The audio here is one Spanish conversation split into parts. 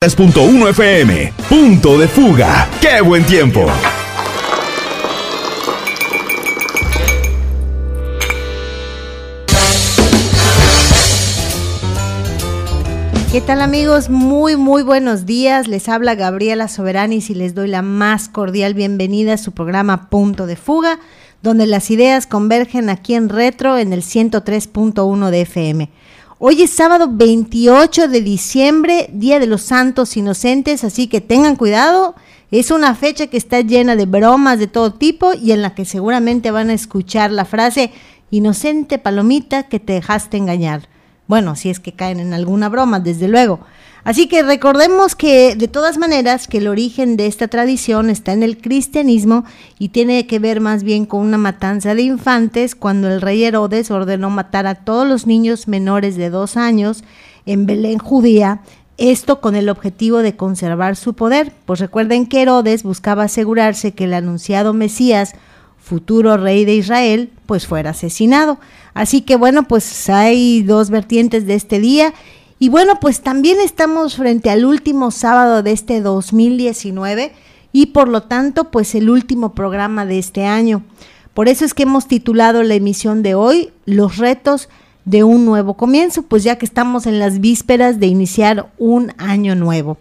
3.1 FM, punto de fuga. ¡Qué buen tiempo! ¿Qué tal amigos? Muy, muy buenos días. Les habla Gabriela Soberanis y les doy la más cordial bienvenida a su programa Punto de Fuga, donde las ideas convergen aquí en Retro en el 103.1 de FM. Hoy es sábado 28 de diciembre, Día de los Santos Inocentes, así que tengan cuidado. Es una fecha que está llena de bromas de todo tipo y en la que seguramente van a escuchar la frase inocente palomita que te dejaste engañar. Bueno, si es que caen en alguna broma, desde luego. Así que recordemos que de todas maneras que el origen de esta tradición está en el cristianismo y tiene que ver más bien con una matanza de infantes cuando el rey Herodes ordenó matar a todos los niños menores de dos años en Belén judía, esto con el objetivo de conservar su poder, pues recuerden que Herodes buscaba asegurarse que el anunciado Mesías, futuro rey de Israel, pues fuera asesinado. Así que bueno, pues hay dos vertientes de este día y bueno, pues también estamos frente al último sábado de este 2019 y por lo tanto, pues el último programa de este año. Por eso es que hemos titulado la emisión de hoy Los retos de un nuevo comienzo, pues ya que estamos en las vísperas de iniciar un año nuevo.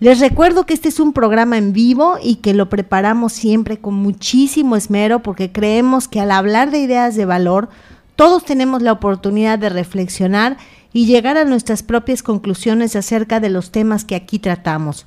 Les recuerdo que este es un programa en vivo y que lo preparamos siempre con muchísimo esmero porque creemos que al hablar de ideas de valor, todos tenemos la oportunidad de reflexionar y llegar a nuestras propias conclusiones acerca de los temas que aquí tratamos.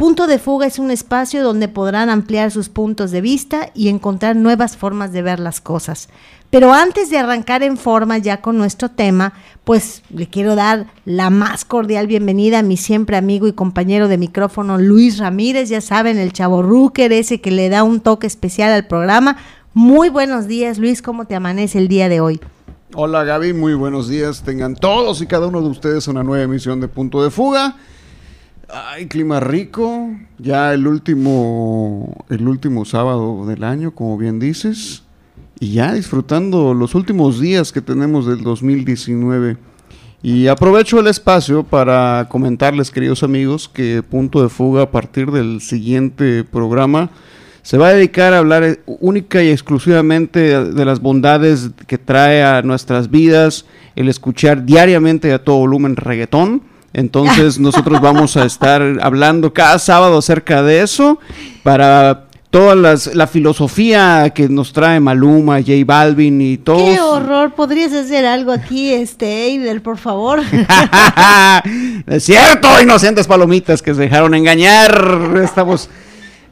Punto de Fuga es un espacio donde podrán ampliar sus puntos de vista y encontrar nuevas formas de ver las cosas. Pero antes de arrancar en forma ya con nuestro tema, pues le quiero dar la más cordial bienvenida a mi siempre amigo y compañero de micrófono Luis Ramírez, ya saben, el chavo Rooker, ese que le da un toque especial al programa. Muy buenos días Luis, ¿cómo te amanece el día de hoy? Hola Gaby, muy buenos días. Tengan todos y cada uno de ustedes una nueva emisión de Punto de Fuga. Ay, clima rico. Ya el último, el último sábado del año, como bien dices. Y ya disfrutando los últimos días que tenemos del 2019. Y aprovecho el espacio para comentarles, queridos amigos, que Punto de Fuga a partir del siguiente programa se va a dedicar a hablar eh, única y exclusivamente de las bondades que trae a nuestras vidas el escuchar diariamente a todo volumen reggaetón. Entonces nosotros vamos a estar hablando cada sábado acerca de eso para toda la filosofía que nos trae Maluma, J Balvin y todo. ¡Qué horror! ¿Podrías hacer algo aquí, este, Eider, por favor? es cierto, inocentes palomitas que se dejaron engañar. Estamos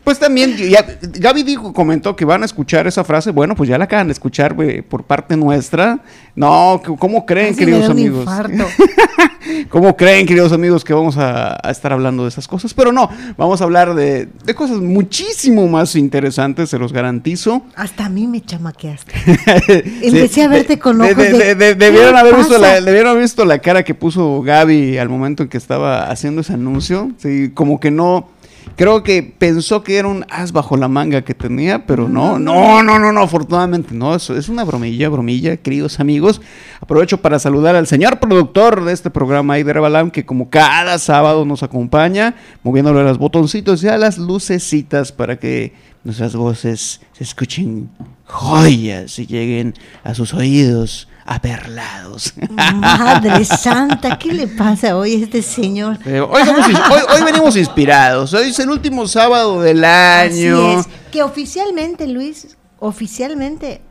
pues también, Gaby dijo, comentó que van a escuchar esa frase. Bueno, pues ya la acaban de escuchar por parte nuestra. No, ¿cómo creen, queridos amigos? ¿Cómo creen, queridos amigos, que vamos a, estar hablando de esas cosas? Pero no, vamos a hablar de, cosas muchísimo más interesantes, se los garantizo. Hasta a mí me chamaqueaste. Empecé a verte con ojos de, debieron, haber visto la, debieron haber visto la cara que puso Gaby al momento en que estaba haciendo ese anuncio. Sí, como que no Creo que pensó que era un as bajo la manga que tenía, pero no, no, no, no, no, afortunadamente no, eso es una bromilla, bromilla, queridos amigos. Aprovecho para saludar al señor productor de este programa, Aider Balam, que como cada sábado nos acompaña, moviéndole a los botoncitos y a las lucecitas para que nuestras voces se escuchen joyas y lleguen a sus oídos aperlados. Madre santa, ¿qué le pasa hoy a este señor? hoy, hoy, venimos inspirados. Hoy es el último sábado del año. Así es. Que oficialmente, Luis, oficialmente,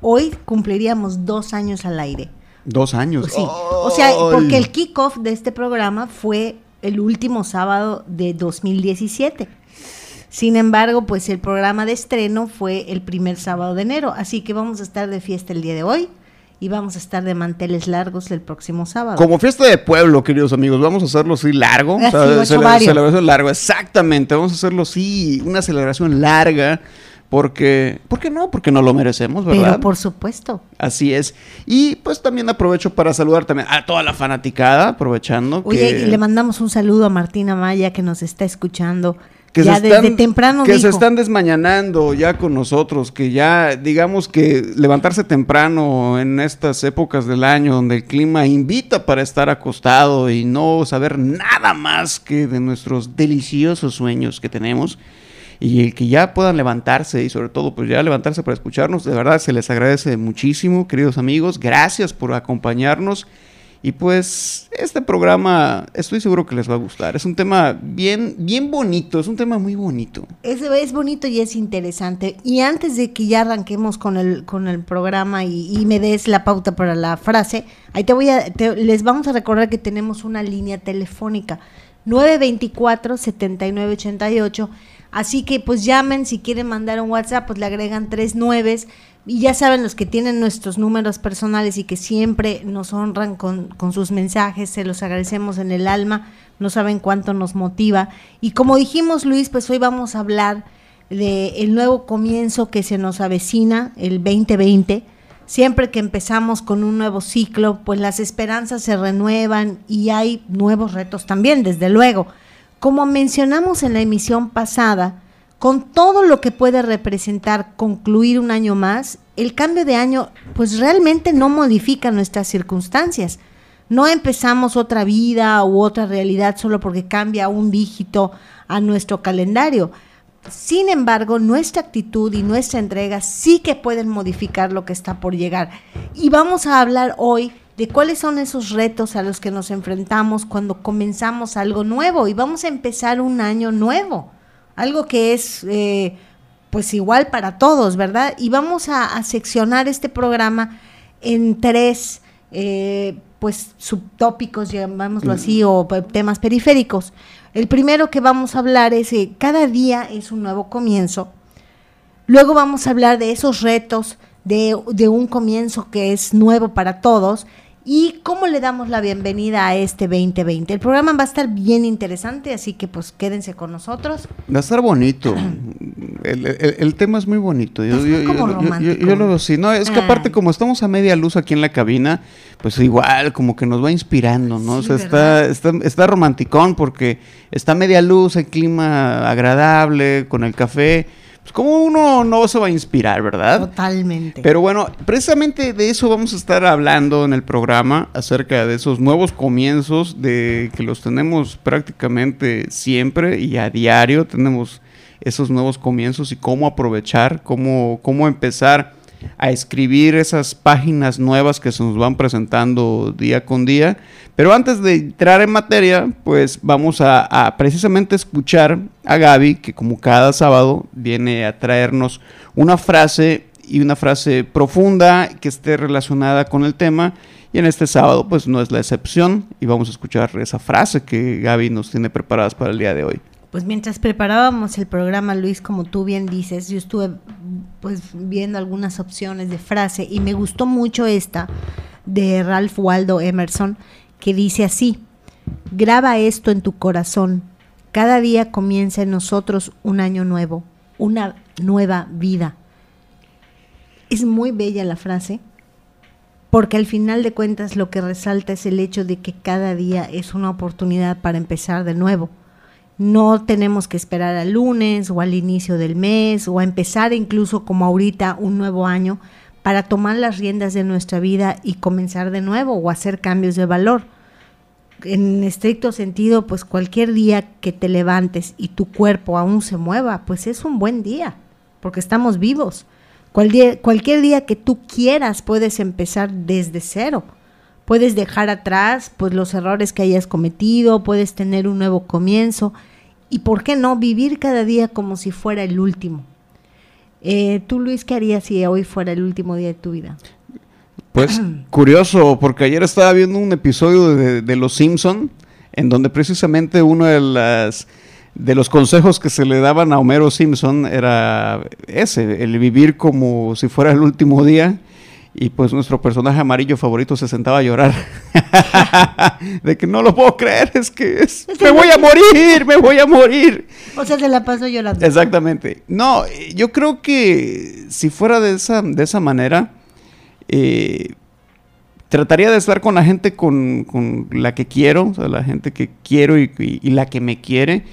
hoy cumpliríamos dos años al aire. Dos años. Sí. O sea, porque el kickoff de este programa fue el último sábado de 2017. Sin embargo, pues el programa de estreno fue el primer sábado de enero, así que vamos a estar de fiesta el día de hoy y vamos a estar de manteles largos el próximo sábado. Como fiesta de pueblo, queridos amigos, vamos a hacerlo así largo. celebración largo, exactamente. Vamos a hacerlo así, una celebración larga. Porque, ¿por qué no? Porque no lo merecemos, ¿verdad? Pero por supuesto. Así es. Y pues también aprovecho para saludar también a toda la fanaticada, aprovechando. Oye, y le mandamos un saludo a Martina Maya que nos está escuchando que ya se están, temprano que se están desmañanando ya con nosotros, que ya digamos que levantarse temprano en estas épocas del año donde el clima invita para estar acostado y no saber nada más que de nuestros deliciosos sueños que tenemos y el que ya puedan levantarse y sobre todo pues ya levantarse para escucharnos, de verdad se les agradece muchísimo, queridos amigos, gracias por acompañarnos. Y pues este programa estoy seguro que les va a gustar. Es un tema bien, bien bonito, es un tema muy bonito. Es, es bonito y es interesante. Y antes de que ya arranquemos con el, con el programa y, me des la pauta para la frase, ahí te voy a, te- les vamos a recordar que tenemos una línea telefónica 924-7988. Así que pues llamen, si quieren mandar un WhatsApp, pues le agregan tres nueves. Y ya saben los que tienen nuestros números personales y que siempre nos honran con, con sus mensajes, se los agradecemos en el alma, no saben cuánto nos motiva. Y como dijimos Luis, pues hoy vamos a hablar de el nuevo comienzo que se nos avecina, el 2020. Siempre que empezamos con un nuevo ciclo, pues las esperanzas se renuevan y hay nuevos retos también, desde luego. Como mencionamos en la emisión pasada, con todo lo que puede representar concluir un año más, el cambio de año pues realmente no modifica nuestras circunstancias. No empezamos otra vida u otra realidad solo porque cambia un dígito a nuestro calendario. Sin embargo, nuestra actitud y nuestra entrega sí que pueden modificar lo que está por llegar. Y vamos a hablar hoy de cuáles son esos retos a los que nos enfrentamos cuando comenzamos algo nuevo y vamos a empezar un año nuevo, algo que es eh, pues igual para todos, ¿verdad? Y vamos a, seccionar este programa en tres eh, pues subtópicos, llamémoslo así, o pe- temas periféricos. El primero que vamos a hablar es que cada día es un nuevo comienzo. Luego vamos a hablar de esos retos de, de un comienzo que es nuevo para todos y cómo le damos la bienvenida a este 2020. El programa va a estar bien interesante, así que pues quédense con nosotros. Va a estar bonito. El, el- el tema es muy bonito. Yo, yo- yo- como yo- yo- romántico. yo lo veo así. No, es que Ah. aparte, como estamos a media luz aquí en la cabina, pues igual, como que nos va inspirando, ¿no? Sí, o sea, está, está, está romanticón porque está a media luz, el clima agradable, con el café. Pues, como uno no se va a inspirar, verdad? Totalmente. Pero bueno, precisamente de eso vamos a estar hablando en el programa, acerca de esos nuevos comienzos, de que los tenemos prácticamente siempre y a diario tenemos esos nuevos comienzos y cómo aprovechar, cómo, cómo empezar a escribir esas páginas nuevas que se nos van presentando día con día. Pero antes de entrar en materia, pues vamos a, a precisamente escuchar a Gaby, que como cada sábado viene a traernos una frase y una frase profunda que esté relacionada con el tema. Y en este sábado, pues no es la excepción. Y vamos a escuchar esa frase que Gaby nos tiene preparadas para el día de hoy. Pues mientras preparábamos el programa, Luis, como tú bien dices, yo estuve pues viendo algunas opciones de frase y me gustó mucho esta de Ralph Waldo Emerson que dice así: Graba esto en tu corazón. Cada día comienza en nosotros un año nuevo, una nueva vida. Es muy bella la frase, porque al final de cuentas lo que resalta es el hecho de que cada día es una oportunidad para empezar de nuevo. No tenemos que esperar al lunes o al inicio del mes o a empezar incluso como ahorita un nuevo año para tomar las riendas de nuestra vida y comenzar de nuevo o hacer cambios de valor. En estricto sentido, pues cualquier día que te levantes y tu cuerpo aún se mueva, pues es un buen día, porque estamos vivos. Cual día- cualquier día que tú quieras puedes empezar desde cero. Puedes dejar atrás pues los errores que hayas cometido, puedes tener un nuevo comienzo y por qué no vivir cada día como si fuera el último. Eh, Tú Luis, ¿qué harías si hoy fuera el último día de tu vida? Pues curioso, porque ayer estaba viendo un episodio de, de Los Simpson, en donde precisamente uno de las de los consejos que se le daban a Homero Simpson era ese, el vivir como si fuera el último día. Y pues nuestro personaje amarillo favorito se sentaba a llorar. de que no lo puedo creer, es que es, me voy a morir, me voy a morir. O sea, se la paso llorando. Exactamente. No, yo creo que si fuera de esa, de esa manera, eh, trataría de estar con la gente con, con la que quiero, o sea, la gente que quiero y, y- y la que me quiere,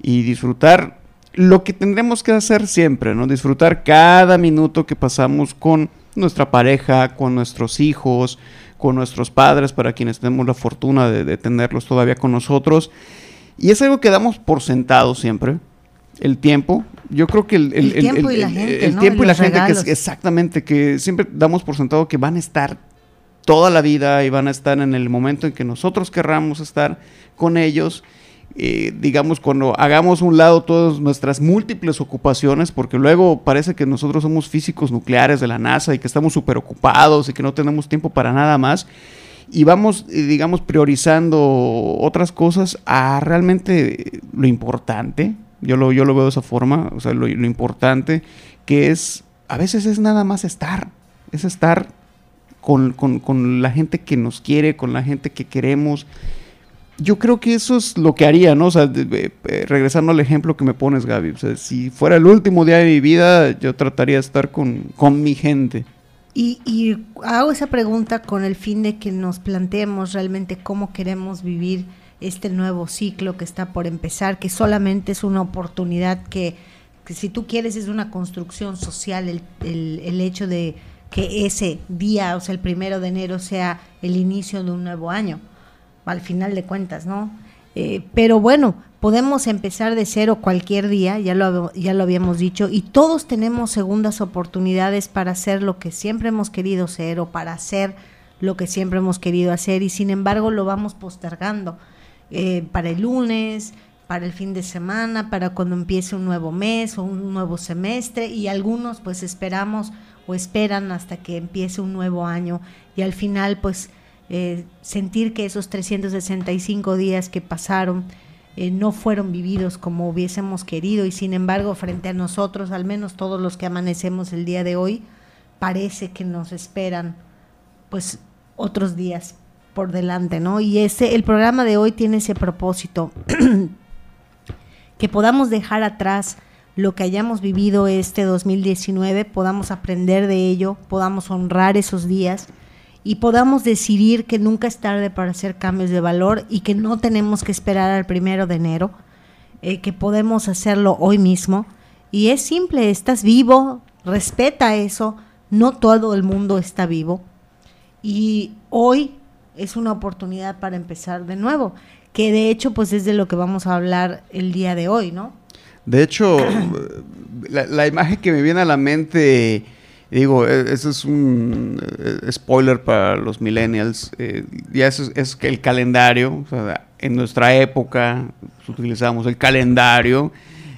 y disfrutar lo que tendremos que hacer siempre, ¿no? Disfrutar cada minuto que pasamos con nuestra pareja, con nuestros hijos, con nuestros padres, para quienes tenemos la fortuna de, tenerlos todavía con nosotros. Y es algo que damos por sentado siempre, el tiempo. Yo creo que el, el, tiempo y la gente, el tiempo y la gente, que exactamente, que siempre damos por sentado que van a estar toda la vida y van a estar en el momento en que nosotros querramos estar con ellos eh, digamos, cuando hagamos un lado todas nuestras múltiples ocupaciones, porque luego parece que nosotros somos físicos nucleares de la NASA y que estamos súper ocupados y que no tenemos tiempo para nada más, y vamos, eh, digamos, priorizando otras cosas a realmente lo importante, yo lo, yo lo veo de esa forma, o sea, lo, lo importante que es, a veces es nada más estar, es estar con, con, con la gente que nos quiere, con la gente que queremos, yo creo que eso es lo que haría, ¿no? O sea, regresando al ejemplo que me pones, Gaby. O sea, si fuera el último día de mi vida, yo trataría de estar con, mi gente. Y, y, hago esa pregunta con el fin de que nos planteemos realmente cómo queremos vivir este nuevo ciclo que está por empezar, que solamente es una oportunidad que, que si tú quieres es una construcción social el, el, el hecho de que ese día, o sea, el primero de enero sea el inicio de un nuevo año al final de cuentas, ¿no? Eh, pero bueno, podemos empezar de cero cualquier día, ya lo, ya lo habíamos dicho, y todos tenemos segundas oportunidades para hacer lo que siempre hemos querido ser o para hacer lo que siempre hemos querido hacer, y sin embargo lo vamos postergando eh, para el lunes, para el fin de semana, para cuando empiece un nuevo mes o un nuevo semestre, y algunos pues esperamos o esperan hasta que empiece un nuevo año, y al final pues eh, sentir que esos 365 días que pasaron eh, no fueron vividos como hubiésemos querido y sin embargo frente a nosotros, al menos todos los que amanecemos el día de hoy, parece que nos esperan pues otros días por delante, ¿no? Y ese el programa de hoy tiene ese propósito que podamos dejar atrás lo que hayamos vivido este 2019, podamos aprender de ello, podamos honrar esos días y podamos decidir que nunca es tarde para hacer cambios de valor y que no tenemos que esperar al primero de enero, eh, que podemos hacerlo hoy mismo. Y es simple, estás vivo, respeta eso, no todo el mundo está vivo. Y hoy es una oportunidad para empezar de nuevo, que de hecho pues es de lo que vamos a hablar el día de hoy, ¿no? De hecho, la, la imagen que me viene a la mente digo, e, eso es un e, spoiler para los millennials. Eh, ya es, es el calendario. en nuestra época pues, utilizábamos el calendario,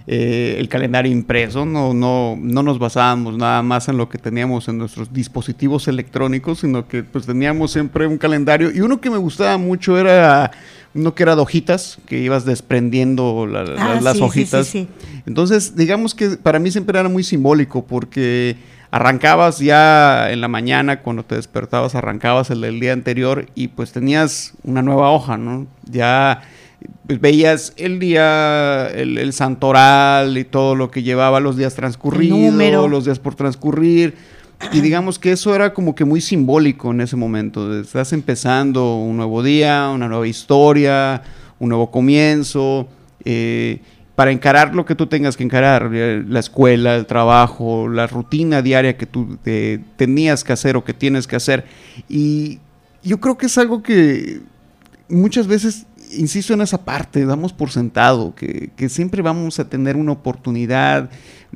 eh, el calendario impreso. No, no, no nos basábamos nada más en lo que teníamos en nuestros dispositivos electrónicos, sino que pues teníamos siempre un calendario. Y uno que me gustaba mucho era uno que era de hojitas, que ibas desprendiendo ah, las hojitas. Entonces, digamos que para mí siempre era muy simbólico porque arrancabas ya en la mañana, cuando te despertabas, arrancabas el del día anterior y pues tenías una nueva hoja, ¿no? Ya pues, veías el día, el, santoral y todo lo que llevaba los días transcurridos, los días por transcurrir. Y digamos que eso era como que muy simbólico en ese momento. Estás empezando un nuevo día, una nueva historia, un nuevo comienzo. Eh, para encarar lo que tú tengas que encarar, eh, la escuela, el trabajo, la rutina diaria que tú eh, tenías que hacer o que tienes que hacer. Y yo creo que es algo que muchas veces insisto en esa parte, damos por sentado que, siempre vamos a tener una oportunidad.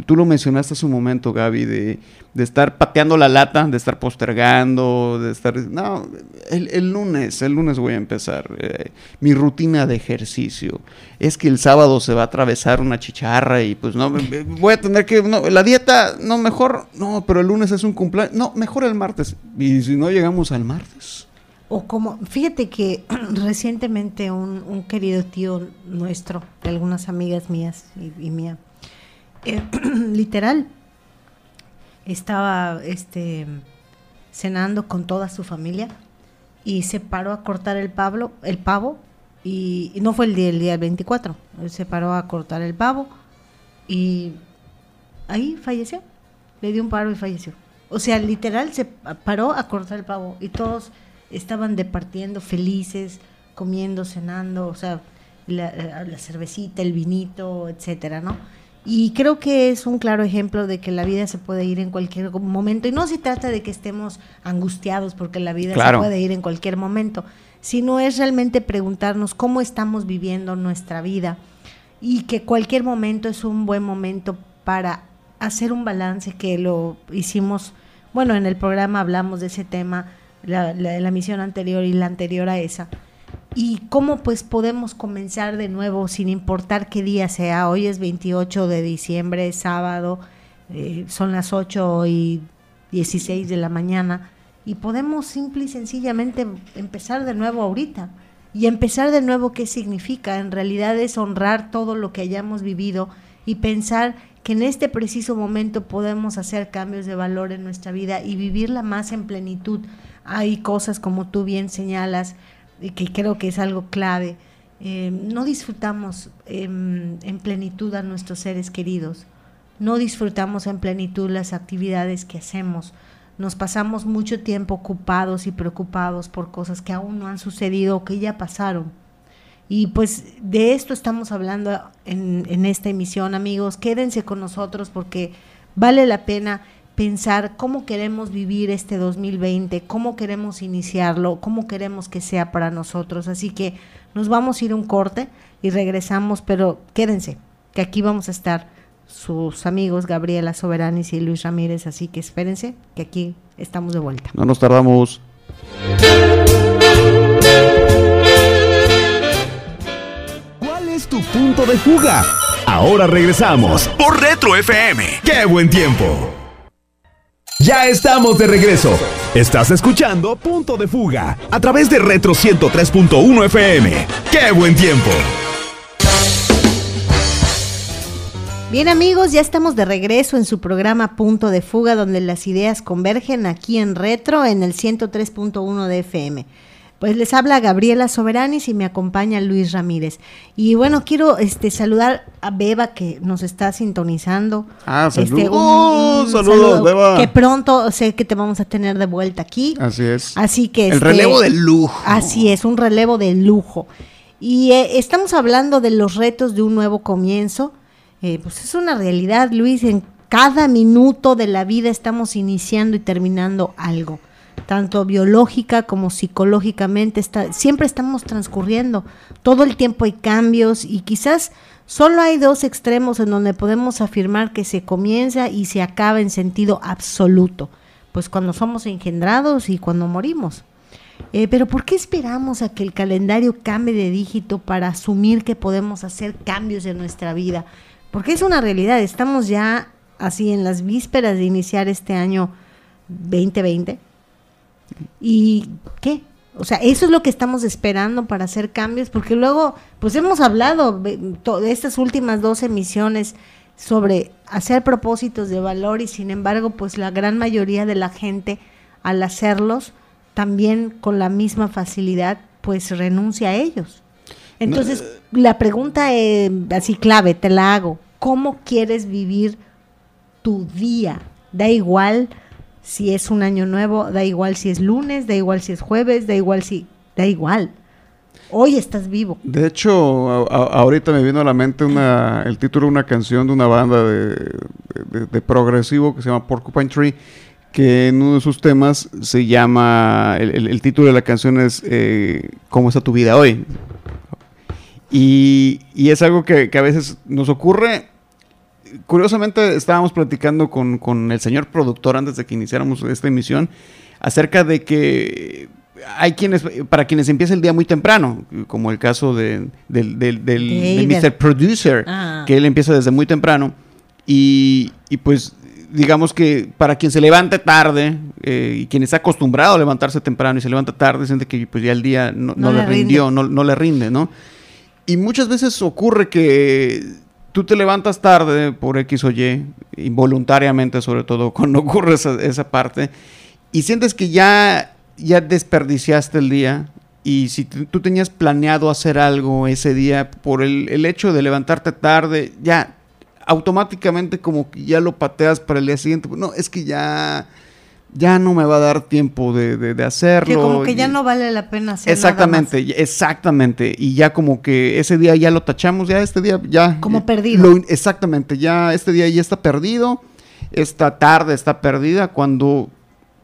Tú lo mencionaste hace un momento, Gaby, de, estar pateando la lata, de estar postergando, de estar... No, el, lunes, el lunes voy a empezar. Eh, mi rutina de ejercicio. Es que el sábado se va a atravesar una chicharra y pues no, voy a tener que... No, la dieta, no, mejor... No, pero el lunes es un cumpleaños. No, mejor el martes. Y si no llegamos al martes o como, fíjate que recientemente un, querido tío nuestro, de algunas amigas mías y, mía, eh, literal, estaba este, cenando con toda su familia y se paró a cortar el, pablo, el pavo y, no fue el día, el día 24, se paró a cortar el pavo y ahí falleció, le dio un paro y falleció. O sea, literal se paró a cortar el pavo y todos estaban departiendo felices, comiendo, cenando, o sea, la, cervecita, el vinito, etcétera, ¿no? Y creo que es un claro ejemplo de que la vida se puede ir en cualquier momento. Y no se trata de que estemos angustiados porque la vida se puede ir en cualquier momento, sino es realmente preguntarnos cómo estamos viviendo nuestra vida y que cualquier momento es un buen momento para hacer un balance que lo hicimos, bueno, en el programa hablamos de ese tema, la, misión anterior y la anterior a esa y cómo pues podemos comenzar de nuevo sin importar qué día sea. Hoy es 28 de diciembre, sábado, eh, son las 8 y 16 de la mañana y podemos simple y sencillamente empezar de nuevo ahorita. Y empezar de nuevo, ¿qué significa? En realidad es honrar todo lo que hayamos vivido y pensar que en este preciso momento podemos hacer cambios de valor en nuestra vida y vivirla más en plenitud. Hay cosas como tú bien señalas, que creo que es algo clave, eh, no disfrutamos en plenitud a nuestros seres queridos, no disfrutamos en plenitud las actividades que hacemos, nos pasamos mucho tiempo ocupados y preocupados por cosas que aún no han sucedido o que ya pasaron. Y pues de esto estamos hablando en esta emisión, amigos. Quédense con nosotros porque vale la pena pensar cómo queremos vivir este 2020, cómo queremos iniciarlo, cómo queremos que sea para nosotros. Así que nos vamos a ir un corte y regresamos, pero quédense, que aquí vamos a estar sus amigos Gabriela Soberanis y Luis Ramírez, así que espérense, que aquí estamos de vuelta. No nos tardamos. ¿Cuál es tu punto de fuga? Ahora regresamos por Retro FM. ¡Qué buen tiempo! Ya estamos de regreso. Estás escuchando Punto de Fuga a través de Retro 103.1 FM. ¡Qué buen tiempo! Bien amigos, ya estamos de regreso en su programa Punto de Fuga donde las ideas convergen aquí en Retro en el 103.1 de FM. Pues les habla Gabriela Soberanis y me acompaña Luis Ramírez. Y bueno, quiero este saludar a Beba que nos está sintonizando. Ah, este, saludos. saludos, Beba. Que pronto sé que te vamos a tener de vuelta aquí. Así es. Así que el este, relevo de lujo. Así es, un relevo de lujo. Y eh, estamos hablando de los retos de un nuevo comienzo. Eh, pues es una realidad, Luis. En cada minuto de la vida estamos iniciando y terminando algo tanto biológica como psicológicamente, está, siempre estamos transcurriendo, todo el tiempo hay cambios y quizás solo hay dos extremos en donde podemos afirmar que se comienza y se acaba en sentido absoluto, pues cuando somos engendrados y cuando morimos. Eh, pero ¿por qué esperamos a que el calendario cambie de dígito para asumir que podemos hacer cambios en nuestra vida? Porque es una realidad, estamos ya así en las vísperas de iniciar este año 2020 ¿Y qué? O sea, eso es lo que estamos esperando para hacer cambios, porque luego, pues hemos hablado de estas últimas dos emisiones sobre hacer propósitos de valor y sin embargo, pues la gran mayoría de la gente al hacerlos, también con la misma facilidad, pues renuncia a ellos. Entonces, la pregunta es así clave, te la hago. ¿Cómo quieres vivir tu día? Da igual si es un año nuevo, da igual si es lunes, da igual si es jueves, da igual si, da igual. Hoy estás vivo. De hecho, ahorita me vino a la mente una, el título de una canción de una banda de, progresivo que se llama Porcupine Tree, que en uno de sus temas se llama, el, título de la canción es eh, ¿Cómo está tu vida hoy? Y, es algo que, que, a veces nos ocurre curiosamente estábamos platicando con, el señor productor antes de que iniciáramos esta emisión acerca de que hay quienes, para quienes empieza el día muy temprano, como el caso de, del, del, Mr. Producer, ah. que él empieza desde muy temprano, y, pues digamos que para quien se levante tarde eh, y quien está acostumbrado a levantarse temprano y se levanta tarde, siente que pues ya el día no, le, rindió, no, no le rinde, ¿no? Y muchas veces ocurre que tú te levantas tarde por X o Y, involuntariamente sobre todo cuando ocurre esa, parte, y sientes que ya, ya desperdiciaste el día, y si tú tenías planeado hacer algo ese día por el, el, hecho de levantarte tarde, ya automáticamente como que ya lo pateas para el día siguiente. No, es que ya ya no me va a dar tiempo de, de, hacerlo. Que como que ya no vale la pena hacerlo. Exactamente, exactamente. Y ya como que ese día ya lo tachamos, ya este día ya... Como perdido. exactamente, ya este día ya está perdido, esta tarde está perdida, cuando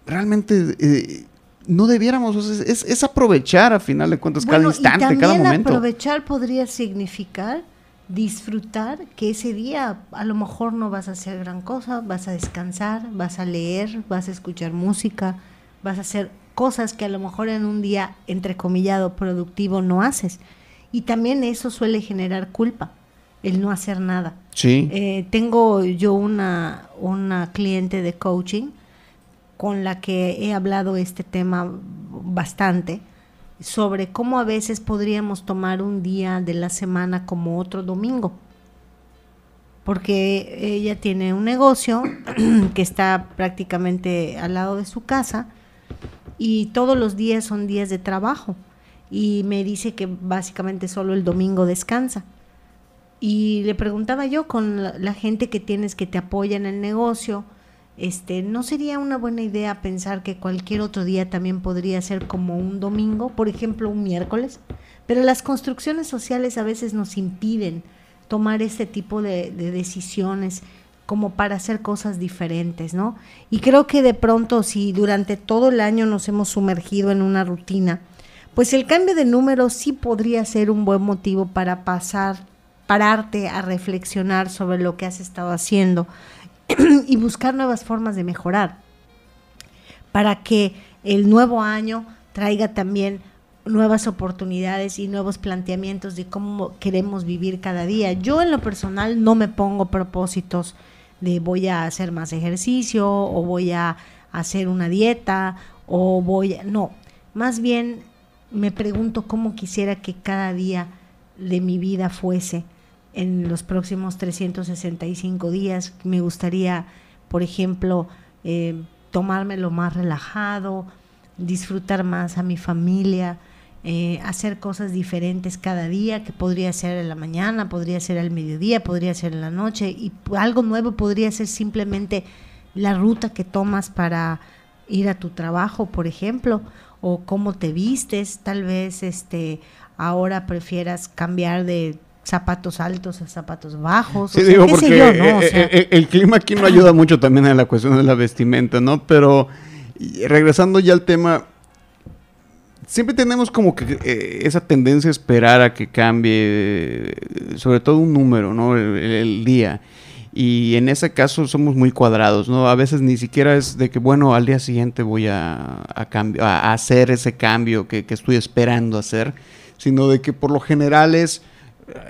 realmente... Eh, no debiéramos, es, aprovechar a final de cuentas cada instante, cada momento. Aprovechar podría significar disfrutar que ese día a lo mejor no vas a hacer gran cosa, vas a descansar, vas a leer, vas a escuchar música, vas a hacer cosas que a lo mejor en un día entrecomillado productivo no haces. Y también eso suele generar culpa, el no hacer nada. Sí. Eh, tengo yo una, una cliente de coaching con la que he hablado este tema bastante sobre cómo a veces podríamos tomar un día de la semana como otro domingo. Porque ella tiene un negocio que está prácticamente al lado de su casa y todos los días son días de trabajo. Y me dice que básicamente solo el domingo descansa. Y le preguntaba yo con la, gente que tienes que te apoya en el negocio, este, ¿no sería una buena idea pensar que cualquier otro día también podría ser como un domingo, por ejemplo, un miércoles? Pero las construcciones sociales a veces nos impiden tomar este tipo de, decisiones como para hacer cosas diferentes, ¿no? Y creo que de pronto si durante todo el año nos hemos sumergido en una rutina, pues el cambio de número sí podría ser un buen motivo para pasar, pararte a reflexionar sobre lo que has estado haciendo, y buscar nuevas formas de mejorar para que el nuevo año traiga también nuevas oportunidades y nuevos planteamientos de cómo queremos vivir cada día. Yo en lo personal no me pongo propósitos de voy a hacer más ejercicio o voy a hacer una dieta o voy a... No, más bien me pregunto cómo quisiera que cada día de mi vida fuese en los próximos 365 días. Me gustaría, por ejemplo, eh, tomármelo más relajado, disfrutar más a mi familia, eh, hacer cosas diferentes cada día, que podría ser en la mañana, podría ser al mediodía, podría ser en la noche, y algo nuevo podría ser simplemente la ruta que tomas para ir a tu trabajo, por ejemplo, o cómo te vistes, tal vez este ahora prefieras cambiar de zapatos altos a zapatos bajos. Sí, digo, porque el, clima aquí no ayuda mucho también a la cuestión de la vestimenta, ¿no? Pero regresando ya al tema, siempre tenemos como que eh, esa tendencia a esperar a que cambie, eh, sobre todo un número, ¿no? El, día. Y en ese caso somos muy cuadrados, ¿no? A veces ni siquiera es de que, bueno, al día siguiente voy a, a, hacer ese cambio que, que estoy esperando hacer, sino de que por lo general es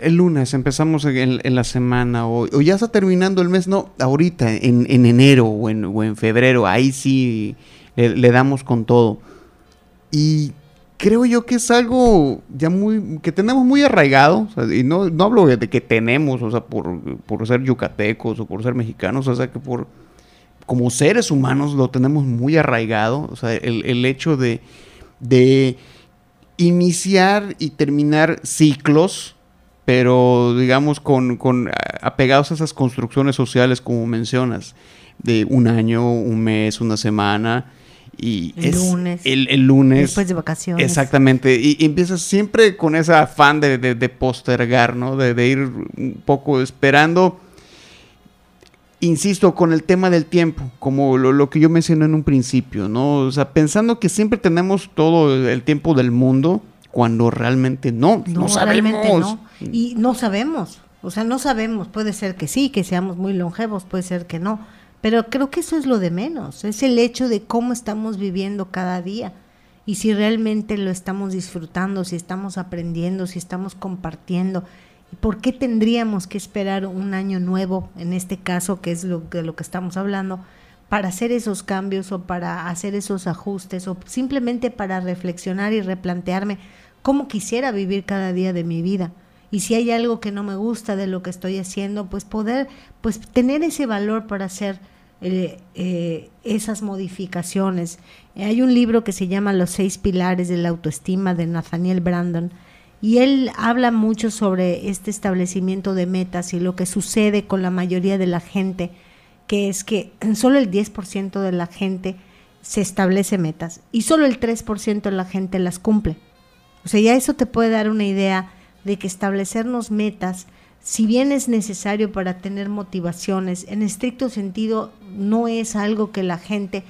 el lunes, empezamos en, la semana o, ya está terminando el mes, no, ahorita, en, enero o en, febrero, ahí sí le, damos con todo. Y creo yo que es algo ya muy, que tenemos muy arraigado, y no, no hablo de que tenemos, o sea, por, por ser yucatecos o por ser mexicanos, o sea, que por, como seres humanos lo tenemos muy arraigado, o sea, el, el hecho de, de iniciar y terminar ciclos, pero digamos con, con apegados a esas construcciones sociales como mencionas, de un año, un mes, una semana. Y el lunes. El, lunes. Después de vacaciones. Exactamente. Y, empiezas siempre con ese afán de, de, postergar, ¿no? De, de, ir un poco esperando. Insisto, con el tema del tiempo, como lo, lo, que yo mencioné en un principio, ¿no? O sea, pensando que siempre tenemos todo el tiempo del mundo cuando realmente no, no, sabemos. Y no sabemos, o sea, no sabemos, puede ser que sí, que seamos muy longevos, puede ser que no, pero creo que eso es lo de menos, es el hecho de cómo estamos viviendo cada día y si realmente lo estamos disfrutando, si estamos aprendiendo, si estamos compartiendo. ¿Y por qué tendríamos que esperar un año nuevo, en este caso, que es lo, de lo que estamos hablando, para hacer esos cambios o para hacer esos ajustes o simplemente para reflexionar y replantearme cómo quisiera vivir cada día de mi vida. Y si hay algo que no me gusta de lo que estoy haciendo, pues poder, pues tener ese valor para hacer eh, eh, esas modificaciones. hay un libro que se llama Los seis pilares de la autoestima de Nathaniel Brandon y él habla mucho sobre este establecimiento de metas y lo que sucede con la mayoría de la gente, que es que solo el 10% de la gente se establece metas y solo el 3% de la gente las cumple. O sea, ya eso te puede dar una idea de que establecernos metas, si bien es necesario para tener motivaciones, en estricto sentido no es algo que la gente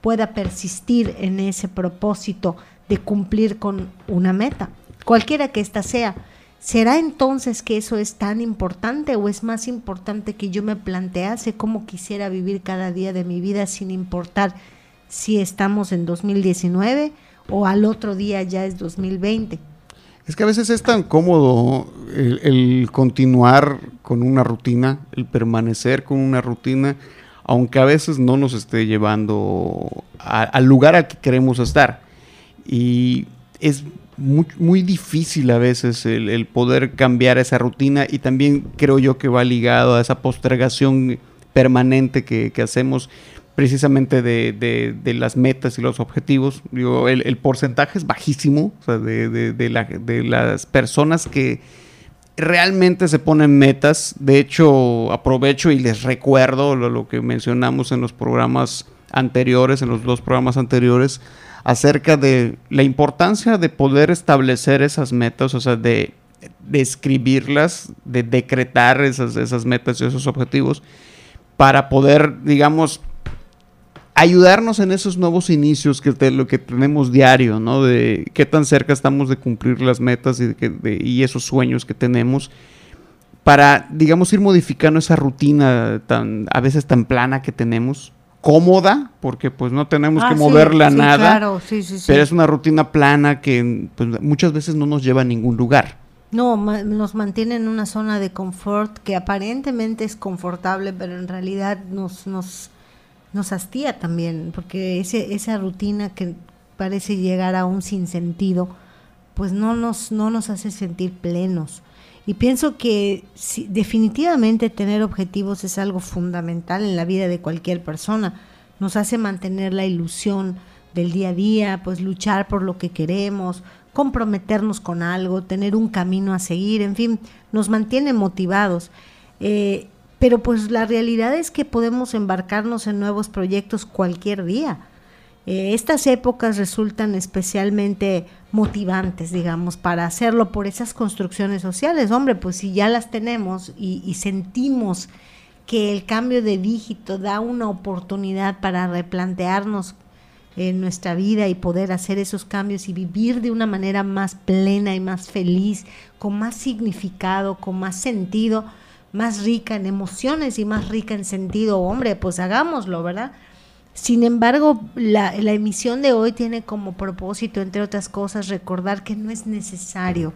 pueda persistir en ese propósito de cumplir con una meta, cualquiera que ésta sea. ¿Será entonces que eso es tan importante o es más importante que yo me plantease cómo quisiera vivir cada día de mi vida sin importar si estamos en 2019 o al otro día ya es 2020? Es que a veces es tan cómodo el, continuar con una rutina, el permanecer con una rutina, aunque a veces no nos esté llevando al lugar al que queremos estar. Y es muy, difícil a veces el, poder cambiar esa rutina y también creo yo que va ligado a esa postergación permanente que, hacemos precisamente de, las metas y los objetivos. el, porcentaje es bajísimo de, las personas que realmente se ponen metas. De hecho, aprovecho y les recuerdo lo que mencionamos en los programas anteriores, en los dos programas anteriores, acerca de la importancia de poder establecer esas metas, o sea, de, escribirlas, de decretar esas, esas metas y esos objetivos, para poder, digamos, ayudarnos en esos nuevos inicios que lo que tenemos diario, ¿no? De qué tan cerca estamos de cumplir las metas y, y esos sueños que tenemos para, digamos, ir modificando esa rutina tan, a veces tan plana que tenemos cómoda, porque pues no tenemos que ah, moverla a nada, claro, sí, pero es una rutina plana que pues, muchas veces no nos lleva a ningún lugar. No, nos mantiene en una zona de confort que aparentemente es confortable, pero en realidad nos, nos, nos hastía también, porque ese, esa rutina que parece llegar a un sinsentido, pues no nos, no nos hace sentir plenos. Y pienso que definitivamente tener objetivos es algo fundamental en la vida de cualquier persona. Nos hace mantener la ilusión del día a día, pues luchar por lo que queremos, comprometernos con algo, tener un camino a seguir, en fin, nos mantiene motivados. Eh, pero pues la realidad es que podemos embarcarnos en nuevos proyectos cualquier día. Eh, estas épocas resultan especialmente motivantes, digamos, para hacerlo por esas construcciones sociales. Hombre, pues si ya las tenemos y, sentimos que el cambio de dígito da una oportunidad para replantearnos en nuestra vida y poder hacer esos cambios y vivir de una manera más plena y más feliz, con más significado, con más sentido, más rica en emociones y más rica en sentido, hombre, pues hagámoslo, ¿verdad? Sin embargo, la, emisión de hoy tiene como propósito, entre otras cosas, recordar que no es necesario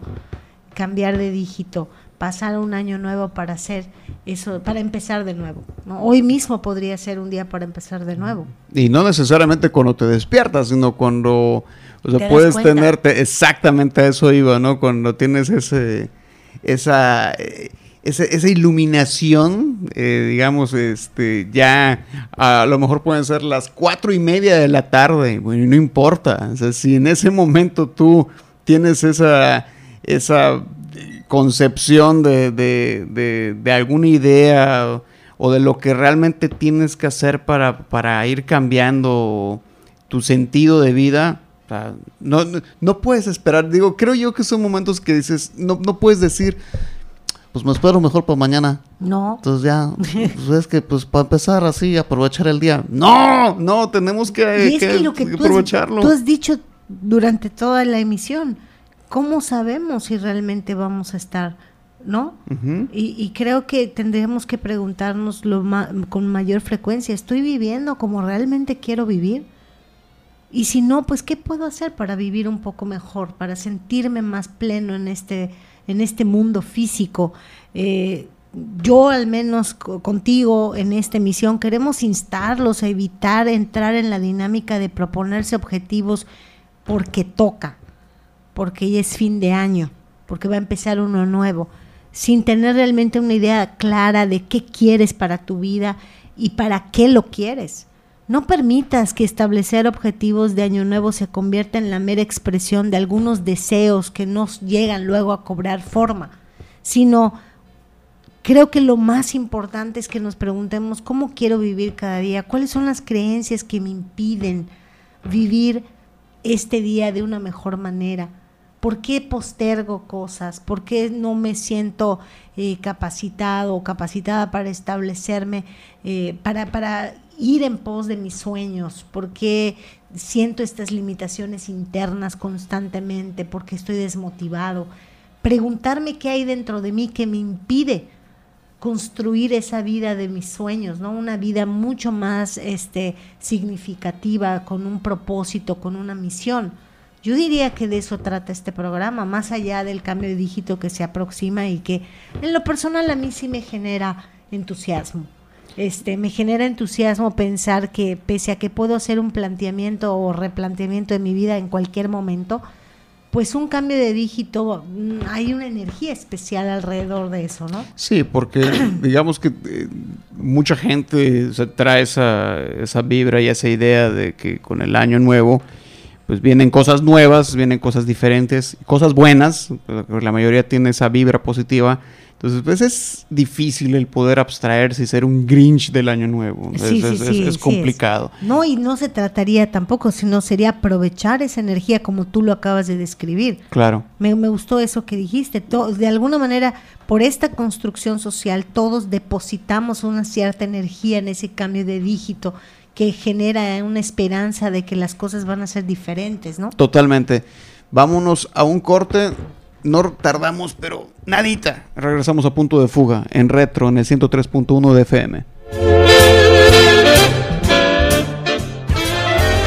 cambiar de dígito, pasar un año nuevo para hacer eso, para empezar de nuevo. Hoy mismo podría ser un día para empezar de nuevo. Y no necesariamente cuando te despiertas, sino cuando puedes tenerte, exactamente a eso iba, ¿no? Cuando tienes ese, esa... Eh, esa, iluminación, eh, digamos, este, ya a lo mejor pueden ser las cuatro y media de la tarde, bueno, no importa, o sea, si en ese momento tú tienes esa, esa concepción de, de, de, alguna idea o de lo que realmente tienes que hacer para, para ir cambiando tu sentido de vida, no, no, puedes esperar, digo, creo yo que son momentos que dices, no, no puedes decir, pues me espero mejor para mañana. No. Entonces ya, pues es que pues para empezar así, aprovechar el día. No, no, tenemos que, aprovecharlo. tú has dicho durante toda la emisión, ¿cómo sabemos si realmente vamos a estar? ¿No? y, creo que tendríamos que preguntarnos lo con mayor frecuencia, ¿estoy viviendo como realmente quiero vivir? Y si no, pues ¿qué puedo hacer para vivir un poco mejor, para sentirme más pleno en este en este mundo físico. Eh, yo al menos contigo en esta emisión queremos instarlos a evitar entrar en la dinámica de proponerse objetivos porque toca, porque ya es fin de año, porque va a empezar uno nuevo, sin tener realmente una idea clara de qué quieres para tu vida y para qué lo quieres. No permitas que establecer objetivos de año nuevo se convierta en la mera expresión de algunos deseos que nos llegan luego a cobrar forma, sino creo que lo más importante es que nos preguntemos cómo quiero vivir cada día, cuáles son las creencias que me impiden vivir este día de una mejor manera. ¿Por qué postergo cosas? ¿Por qué no me siento eh, capacitado o capacitada para establecerme, eh, para, para ir en pos de mis sueños? ¿Por qué siento estas limitaciones internas constantemente? ¿Por qué estoy desmotivado? Preguntarme qué hay dentro de mí que me impide construir esa vida de mis sueños, ¿no? Una vida mucho más este, significativa, con un propósito, con una misión. Yo diría que de eso trata este programa, más allá del cambio de dígito que se aproxima y que en lo personal a mí sí me genera entusiasmo. Este, me genera entusiasmo pensar que pese a que puedo hacer un planteamiento o replanteamiento de mi vida en cualquier momento, pues un cambio de dígito, mm, hay una energía especial alrededor de eso, ¿no? Sí, porque digamos que eh, mucha gente se trae esa, esa vibra y esa idea de que con el año nuevo, pues vienen cosas nuevas, vienen cosas diferentes, cosas buenas, la mayoría tiene esa vibra positiva, entonces, pues es difícil el poder abstraerse y ser un Grinch del año nuevo. Sí, es, sí, es, complicado. No, y no se trataría tampoco, sino sería aprovechar esa energía como tú lo acabas de describir. Claro. Me, me gustó eso que dijiste. de alguna manera, por esta construcción social, todos depositamos una cierta energía en ese cambio de dígito que genera una esperanza de que las cosas van a ser diferentes, ¿no? Totalmente. Vámonos a un corte no tardamos, pero nadita. Regresamos a punto de fuga en retro en el 103.1 de FM.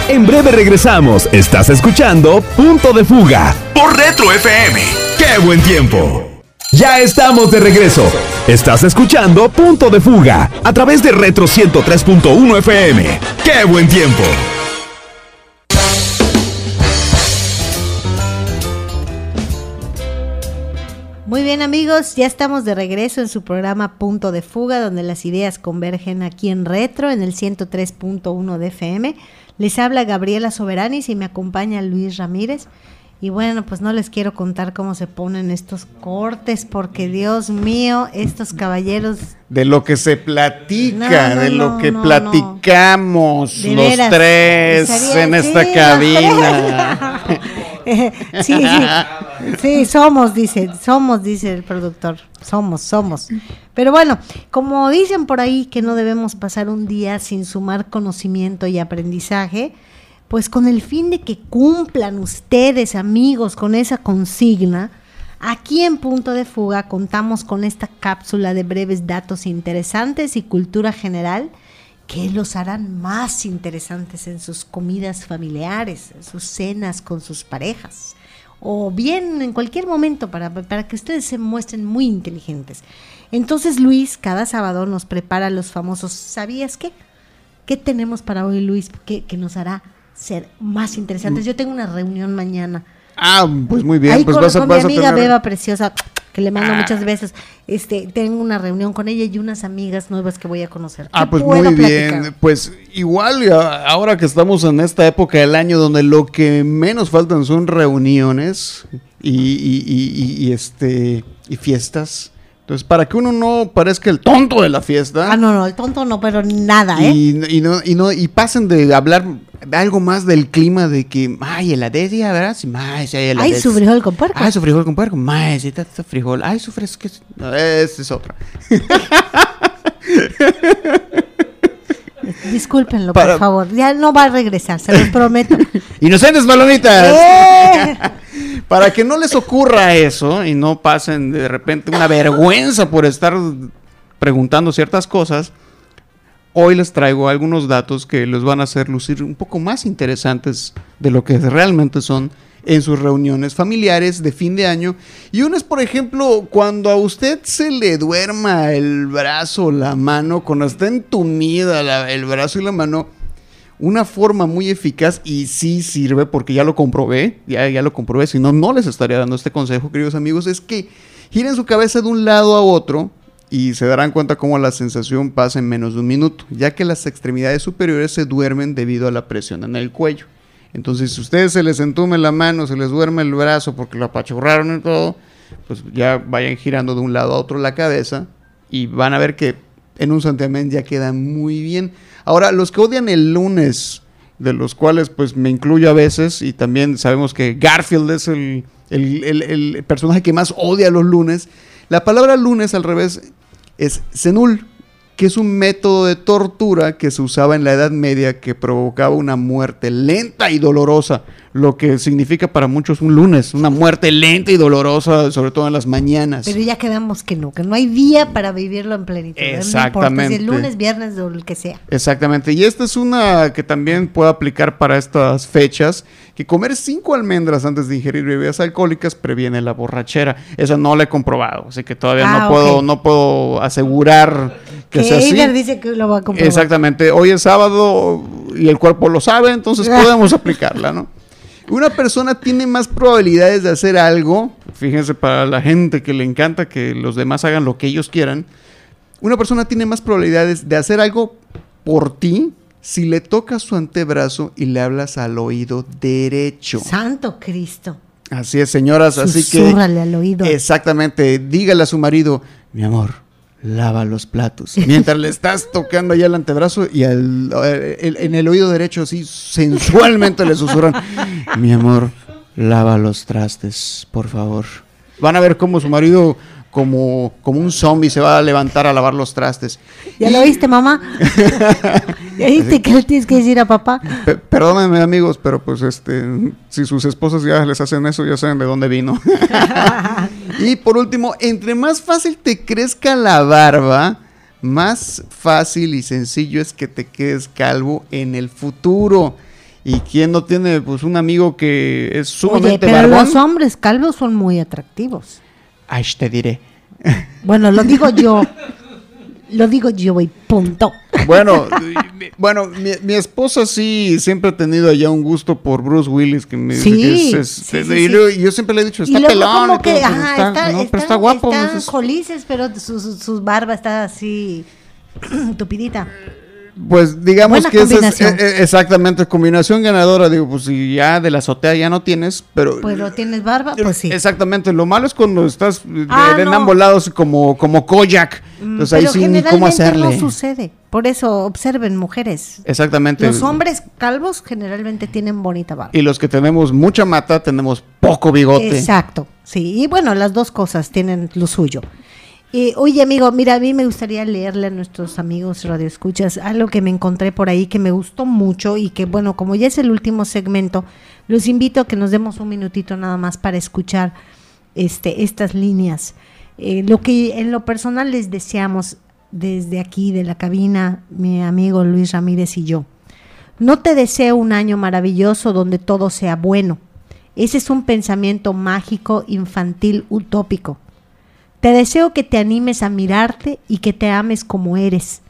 En breve regresamos. Estás escuchando Punto de Fuga por Retro FM. ¡Qué buen tiempo! Ya estamos de regreso. Estás escuchando Punto de Fuga a través de Retro 103.1 FM. ¡Qué buen tiempo! Muy bien amigos, ya estamos de regreso en su programa Punto de Fuga, donde las ideas convergen aquí en Retro, en el 103.1 de FM. Les habla Gabriela Soberanis y me acompaña Luis Ramírez. Y bueno, pues no les quiero contar cómo se ponen estos cortes, porque Dios mío, estos caballeros... De lo que se platica, de lo que platicamos los tres en esta cabina. sí, sí, sí, somos, dice, somos, dice el productor, somos, somos. Pero bueno, como dicen por ahí que no debemos pasar un día sin sumar conocimiento y aprendizaje, pues con el fin de que cumplan ustedes, amigos, con esa consigna, aquí en Punto de Fuga contamos con esta cápsula de breves datos interesantes y cultura general que los harán más interesantes en sus comidas familiares, en sus cenas con sus parejas, o bien en cualquier momento para, para que ustedes se muestren muy inteligentes. Entonces Luis cada sábado nos prepara los famosos ¿sabías qué? ¿Qué tenemos para hoy Luis que, nos hará ser más interesantes? Yo tengo una reunión mañana. Ah, pues muy bien. Ahí pues con, vas a, con vas mi a amiga tener- Beba Preciosa, que le mando Ah. muchas veces. Este, tengo una reunión con ella y unas amigas nuevas que voy a conocer. Ah, ¿Qué pues muy platicar? bien. Pues igual ahora que estamos en esta época del año donde lo que menos faltan son reuniones y, y- y- y- y, este y fiestas. Entonces, para que uno no parezca el tonto de la fiesta Ah, no, no, el tonto no, pero nada, ¿eh? y, y no, y, no, y pasen de hablar de algo más del clima de que, ay, heladería, ¿verdad? Sí, ay, sí hay Ay, heladería. su frijol con puerco. Ay, su frijol con puerco. Ay, sí, está, frijol. Ay, su fresco. No, esa es otra. Discúlpenlo, Para- por favor. Ya no va a regresar, se los prometo. Inocentes balonitas. ¡Eh! Para que no les ocurra eso y no pasen de repente una vergüenza por estar preguntando ciertas cosas, hoy les traigo algunos datos que les van a hacer lucir un poco más interesantes de lo que realmente son en sus reuniones familiares de fin de año. Y uno es, por ejemplo, cuando a usted se le duerma el brazo, la mano, cuando está entumida el brazo y la mano, una forma muy eficaz y sí sirve porque ya lo comprobé, ya, ya lo comprobé, si no, no les estaría dando este consejo, queridos amigos, es que giren su cabeza de un lado a otro y se darán cuenta cómo la sensación pasa en menos de un minuto, ya que las extremidades superiores se duermen debido a la presión en el cuello. Entonces, si ustedes se les entume la mano, se les duerme el brazo porque lo apachurraron y todo, pues ya vayan girando de un lado a otro la cabeza y van a ver que en un santiamén ya queda muy bien. Ahora, los que odian el lunes, de los cuales pues me incluyo a veces, y también sabemos que Garfield es el, el personaje que más odia los lunes, la palabra lunes al revés es senul, que es un método de tortura que se usaba en la Edad Media que provocaba una muerte lenta y dolorosa lo que significa para muchos un lunes, una muerte lenta y dolorosa, sobre todo en las mañanas. Pero ya quedamos que no, que no hay día para vivirlo en plenitud. Exactamente. si es lunes, viernes o el que sea. Exactamente. Y esta es una que también puedo aplicar para estas fechas, que comer cinco almendras antes de ingerir bebidas alcohólicas previene la borrachera. Eso no lo he comprobado, así que todavía no ah, puedo no puedo asegurar que, sea así. dice que lo va a comprobar. Exactamente. Hoy es sábado y el cuerpo lo sabe, entonces podemos aplicarla, ¿no? Una persona tiene más probabilidades de hacer algo, fíjense para la gente que le encanta que los demás hagan lo que ellos quieran, una persona tiene más probabilidades de hacer algo por ti si le tocas su antebrazo y le hablas al oído derecho. Santo Cristo. Así es, señoras, así que al oído. Exactamente, dígale a su marido, mi amor, lava los platos. Mientras le estás tocando allá el antebrazo y en el oído derecho así sensualmente le susurran, mi amor, lava los trastes, por favor. Van a ver cómo su marido como, como un zombie se va a levantar a lavar los trastes. ¿Ya lo oíste, mamá? ¿Ya oíste que le tienes que decir a papá? perdónenme, amigos, pero pues este, si sus esposas ya les hacen eso, ya saben de dónde vino. y por último, entre más fácil te crezca la barba, más fácil y sencillo es que te quedes calvo en el futuro. ¿Y quién no tiene pues un amigo que es sumamente Oye, pero los hombres calvos son muy atractivos. Ay, te diré. Bueno, lo digo yo. Lo digo yo y punto. Bueno, bueno, mi, esposa sí siempre ha tenido ya un gusto por Bruce Willis que me sí, dice que es, sí, y, yo siempre le he dicho, está pelón, que, está, pero está guapo. Están jolices, pero sus su, barba está así tupidita. Pues digamos que esa es eh, eh, exactamente combinación ganadora. Digo, pues si ya de la azotea ya no tienes, pero. Pues no tienes barba, pues sí. Exactamente. Lo malo es cuando estás de, ah, ambos lados como, como Kojak. Mm, Entonces ahí sí, ¿cómo hacerle? no sucede. Por eso observen mujeres. Exactamente. Los hombres calvos generalmente tienen bonita barba. Y los que tenemos mucha mata tenemos poco bigote. Exacto. Sí. Y bueno, las dos cosas tienen lo suyo. Eh, oye, amigo, mira, a mí me gustaría leerle a nuestros amigos radioescuchas algo que me encontré por ahí que me gustó mucho y que, bueno, como ya es el último segmento, los invito a que nos demos un minutito nada más para escuchar este, estas líneas. Eh, lo que en lo personal les deseamos desde aquí, de la cabina, mi amigo Luis Ramírez y yo. No te deseo un año maravilloso donde todo sea bueno. Ese es un pensamiento mágico, infantil, utópico. Te deseo que te animes a mirarte y que te ames como eres,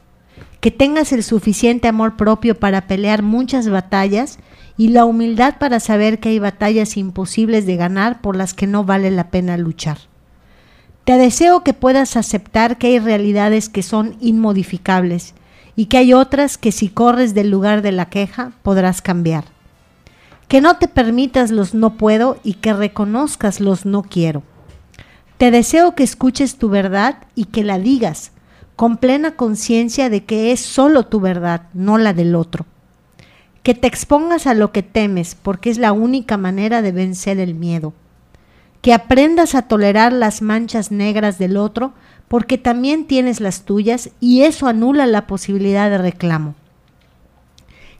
que tengas el suficiente amor propio para pelear muchas batallas y la humildad para saber que hay batallas imposibles de ganar por las que no vale la pena luchar. Te deseo que puedas aceptar que hay realidades que son inmodificables y que hay otras que si corres del lugar de la queja podrás cambiar. Que no te permitas los no puedo y que reconozcas los no quiero. Te deseo que escuches tu verdad y que la digas con plena conciencia de que es solo tu verdad, no la del otro. Que te expongas a lo que temes porque es la única manera de vencer el miedo. Que aprendas a tolerar las manchas negras del otro porque también tienes las tuyas y eso anula la posibilidad de reclamo.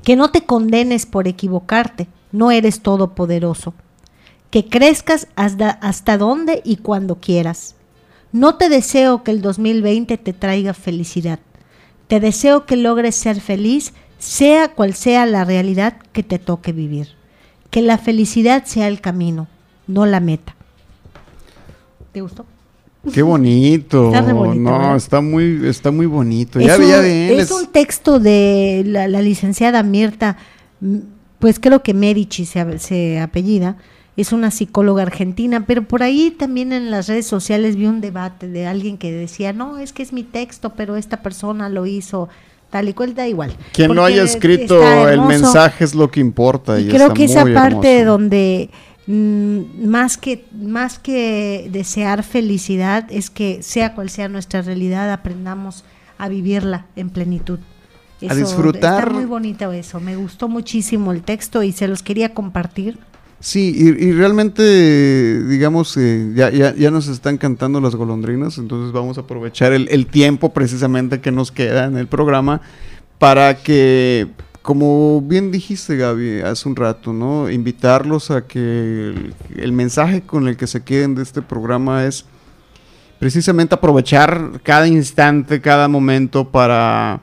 Que no te condenes por equivocarte, no eres todopoderoso que crezcas hasta, hasta donde y cuando quieras. No te deseo que el 2020 te traiga felicidad. Te deseo que logres ser feliz, sea cual sea la realidad que te toque vivir. Que la felicidad sea el camino, no la meta. ¿Te gustó? Qué bonito. Está no, está muy, está muy bonito. Es, un, es, un, texto de la, licenciada Mirta, mm, pues creo que Medici se, se apellida, es una psicóloga argentina, pero por ahí también en las redes sociales vi un debate de alguien que decía, no, es que es mi texto, pero esta persona lo hizo tal y cual, da igual. Quien no haya escrito el mensaje es lo que importa. Y, creo que esa parte donde mm, más que, más que desear felicidad, es que sea cual sea nuestra realidad, aprendamos a vivirla en plenitud. a disfrutar. Está muy bonito eso, me gustó muchísimo el texto y se los quería compartir. Sí, y, realmente, digamos, eh, ya, ya, ya, nos están cantando las golondrinas, entonces vamos a aprovechar el tiempo precisamente que nos queda en el programa para que como bien dijiste, Gaby, hace un rato, ¿no? Invitarlos a que el, mensaje con el que se queden de este programa es precisamente aprovechar cada instante, cada momento para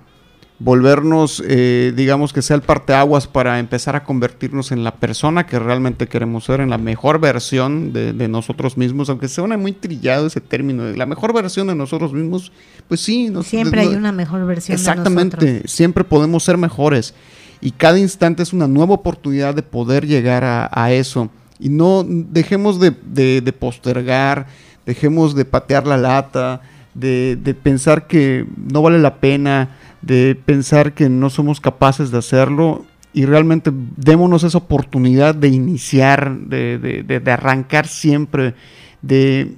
volvernos, eh, digamos que sea el parteaguas para empezar a convertirnos en la persona que realmente queremos ser, en la mejor versión de, de nosotros mismos, aunque suena muy trillado ese término, la mejor versión de nosotros mismos, pues sí. siempre hay una mejor versión. Exactamente, siempre podemos ser mejores. Y cada instante es una nueva oportunidad de poder llegar a, eso. Y no dejemos de, postergar, dejemos de patear la lata, de, de pensar que no vale la pena, de pensar que no somos capaces de hacerlo y realmente démonos esa oportunidad de iniciar, de, de arrancar siempre, de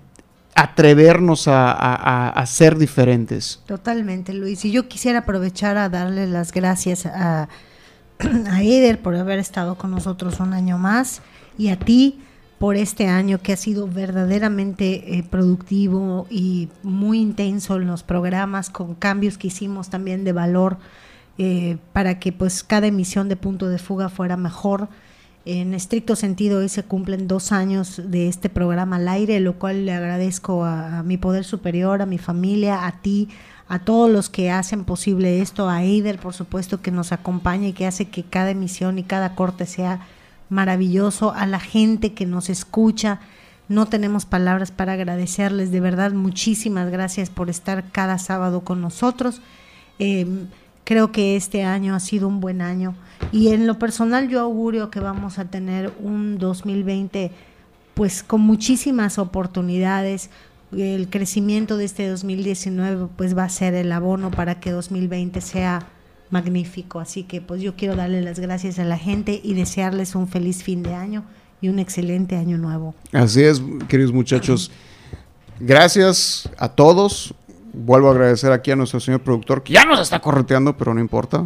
atrevernos a, ser diferentes. Totalmente, Luis. Y yo quisiera aprovechar a darle las gracias a, a Eder por haber estado con nosotros un año más y a ti por este año que ha sido verdaderamente eh, productivo y muy intenso en los programas con cambios que hicimos también de valor eh, para que pues cada emisión de punto de fuga fuera mejor. En estricto sentido, hoy se cumplen dos años de este programa al aire, lo cual le agradezco a, mi poder superior, a mi familia, a ti, a todos los que hacen posible esto, a Eider, por supuesto, que nos acompaña y que hace que cada emisión y cada corte sea maravilloso, a la gente que nos escucha. No tenemos palabras para agradecerles, de verdad, muchísimas gracias por estar cada sábado con nosotros. Em, creo que este año ha sido un buen año y en lo personal yo augurio que vamos a tener un 2020 pues con muchísimas oportunidades. El crecimiento de este 2019 pues va a ser el abono para que 2020 sea magnífico. Así que pues yo quiero darle las gracias a la gente y desearles un feliz fin de año y un excelente año nuevo. Así es, queridos muchachos. Gracias a todos. Vuelvo a agradecer aquí a nuestro señor productor, que ya nos está correteando, pero no importa.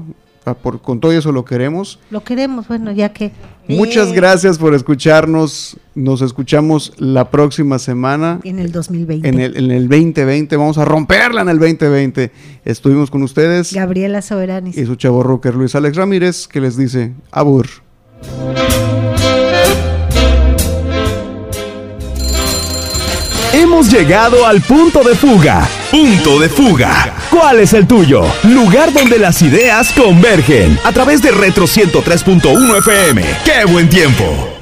Por, con todo eso lo queremos. Lo queremos, bueno, ya que... Muchas eh, gracias por escucharnos. Nos escuchamos la próxima semana. En el 2020. En el, en el 2020. Vamos a romperla en el 2020. Estuvimos con ustedes. Gabriela Soberanis. Y su chavo rocker Luis Alex Ramírez, que les dice, abur. Hemos llegado al punto de fuga. Punto de fuga. ¿Cuál es el tuyo? Lugar donde las ideas convergen a través de Retro 103.1 FM. ¡Qué buen tiempo!